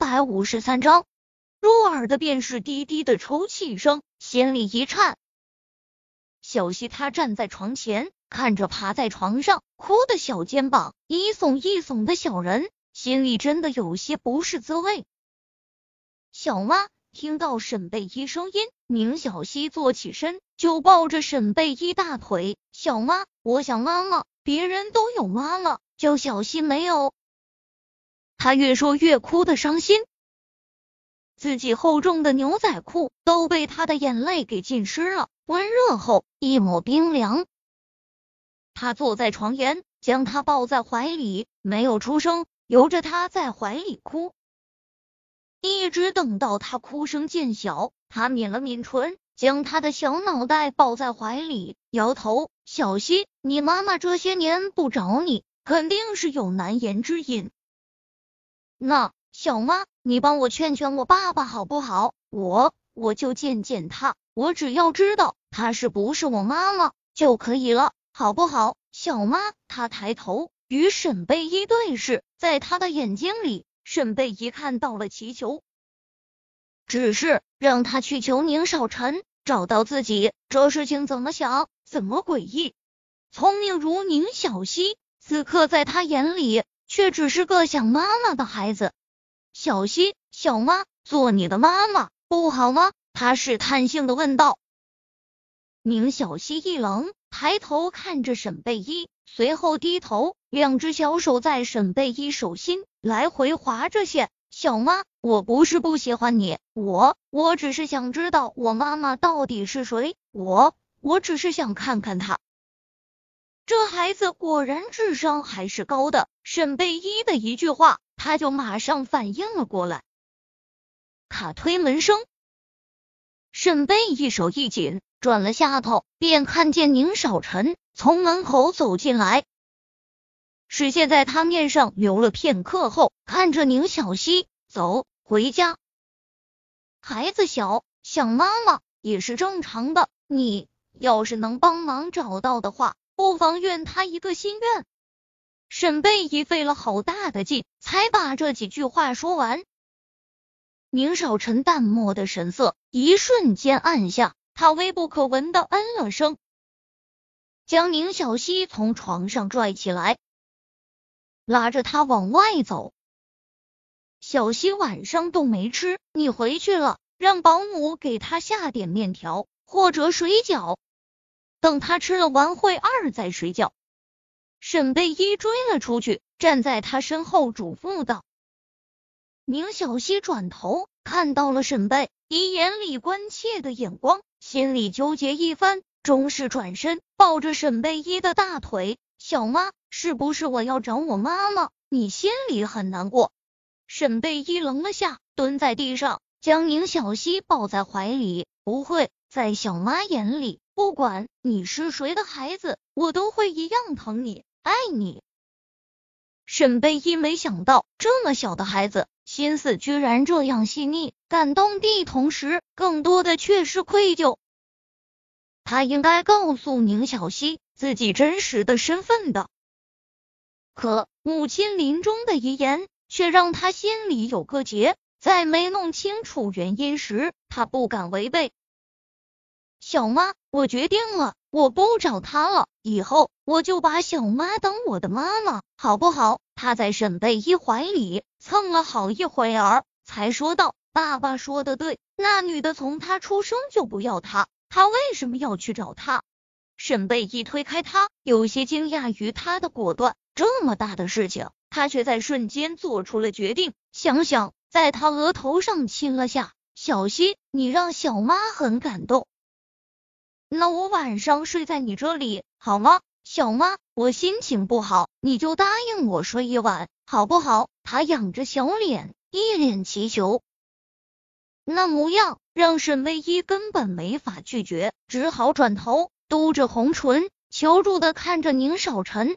百五十三章，入耳的便是低低的抽泣声，心里一颤。小西他站在床前，看着趴在床上哭的小肩膀一耸一耸的小人，心里真的有些不是滋味。小妈听到沈贝依声音，宁小西坐起身就抱着沈贝依大腿。小妈，我想妈妈，别人都有妈妈，就小西没有。他越说越哭的伤心，自己厚重的牛仔裤都被他的眼泪给浸湿了，温热后一抹冰凉。他坐在床沿，将他抱在怀里，没有出声，由着他在怀里哭，一直等到他哭声渐小，他抿了抿唇，将他的小脑袋抱在怀里，摇头：“小希，你妈妈这些年不找你，肯定是有难言之隐。”那小妈，你帮我劝劝我爸爸好不好？我我就见见他，我只要知道他是不是我妈妈就可以了，好不好？小妈，他抬头与沈贝依对视，在他的眼睛里，沈贝依看到了祈求，只是让他去求宁少臣找到自己，这事情怎么想怎么诡异。聪明如宁小溪，此刻在他眼里。却只是个想妈妈的孩子，小希，小妈做你的妈妈不好吗？他试探性的问道。宁小希一愣，抬头看着沈贝依，随后低头，两只小手在沈贝依手心来回划着线。小妈，我不是不喜欢你，我我只是想知道我妈妈到底是谁，我我只是想看看她。这孩子果然智商还是高的。沈贝依的一句话，他就马上反应了过来。卡推门声，沈贝一手一紧，转了下头，便看见宁少臣从门口走进来，视线在他面上留了片刻后，看着宁小溪走回家。孩子小，想妈妈也是正常的。你要是能帮忙找到的话。不妨愿他一个心愿。沈贝依费了好大的劲，才把这几句话说完。宁少臣淡漠的神色一瞬间暗下，他微不可闻的嗯了声，将宁小溪从床上拽起来，拉着他往外走。小溪晚上都没吃，你回去了，让保姆给他下点面条或者水饺。等他吃了完会二再睡觉。沈贝依追了出去，站在他身后嘱咐道：“宁小溪转头看到了沈贝依眼里关切的眼光，心里纠结一番，终是转身抱着沈贝依的大腿：“小妈，是不是我要找我妈妈？你心里很难过？”沈贝依愣了下，蹲在地上，将宁小溪抱在怀里：“不会，在小妈眼里。”不管你是谁的孩子，我都会一样疼你、爱你。沈贝依没想到，这么小的孩子心思居然这样细腻，感动的同时，更多的却是愧疚。他应该告诉宁小溪自己真实的身份的，可母亲临终的遗言却让他心里有个结，在没弄清楚原因时，他不敢违背。小妈，我决定了，我不找他了。以后我就把小妈当我的妈妈，好不好？他在沈贝依怀里蹭了好一会儿，才说道：“爸爸说的对，那女的从他出生就不要他，他为什么要去找他？”沈贝依推开他，有些惊讶于他的果断。这么大的事情，他却在瞬间做出了决定。想想，在他额头上亲了下，小希，你让小妈很感动。那我晚上睡在你这里好吗，小妈？我心情不好，你就答应我睡一晚，好不好？他仰着小脸，一脸祈求，那模样让沈唯一根本没法拒绝，只好转头，嘟着红唇，求助的看着宁少臣。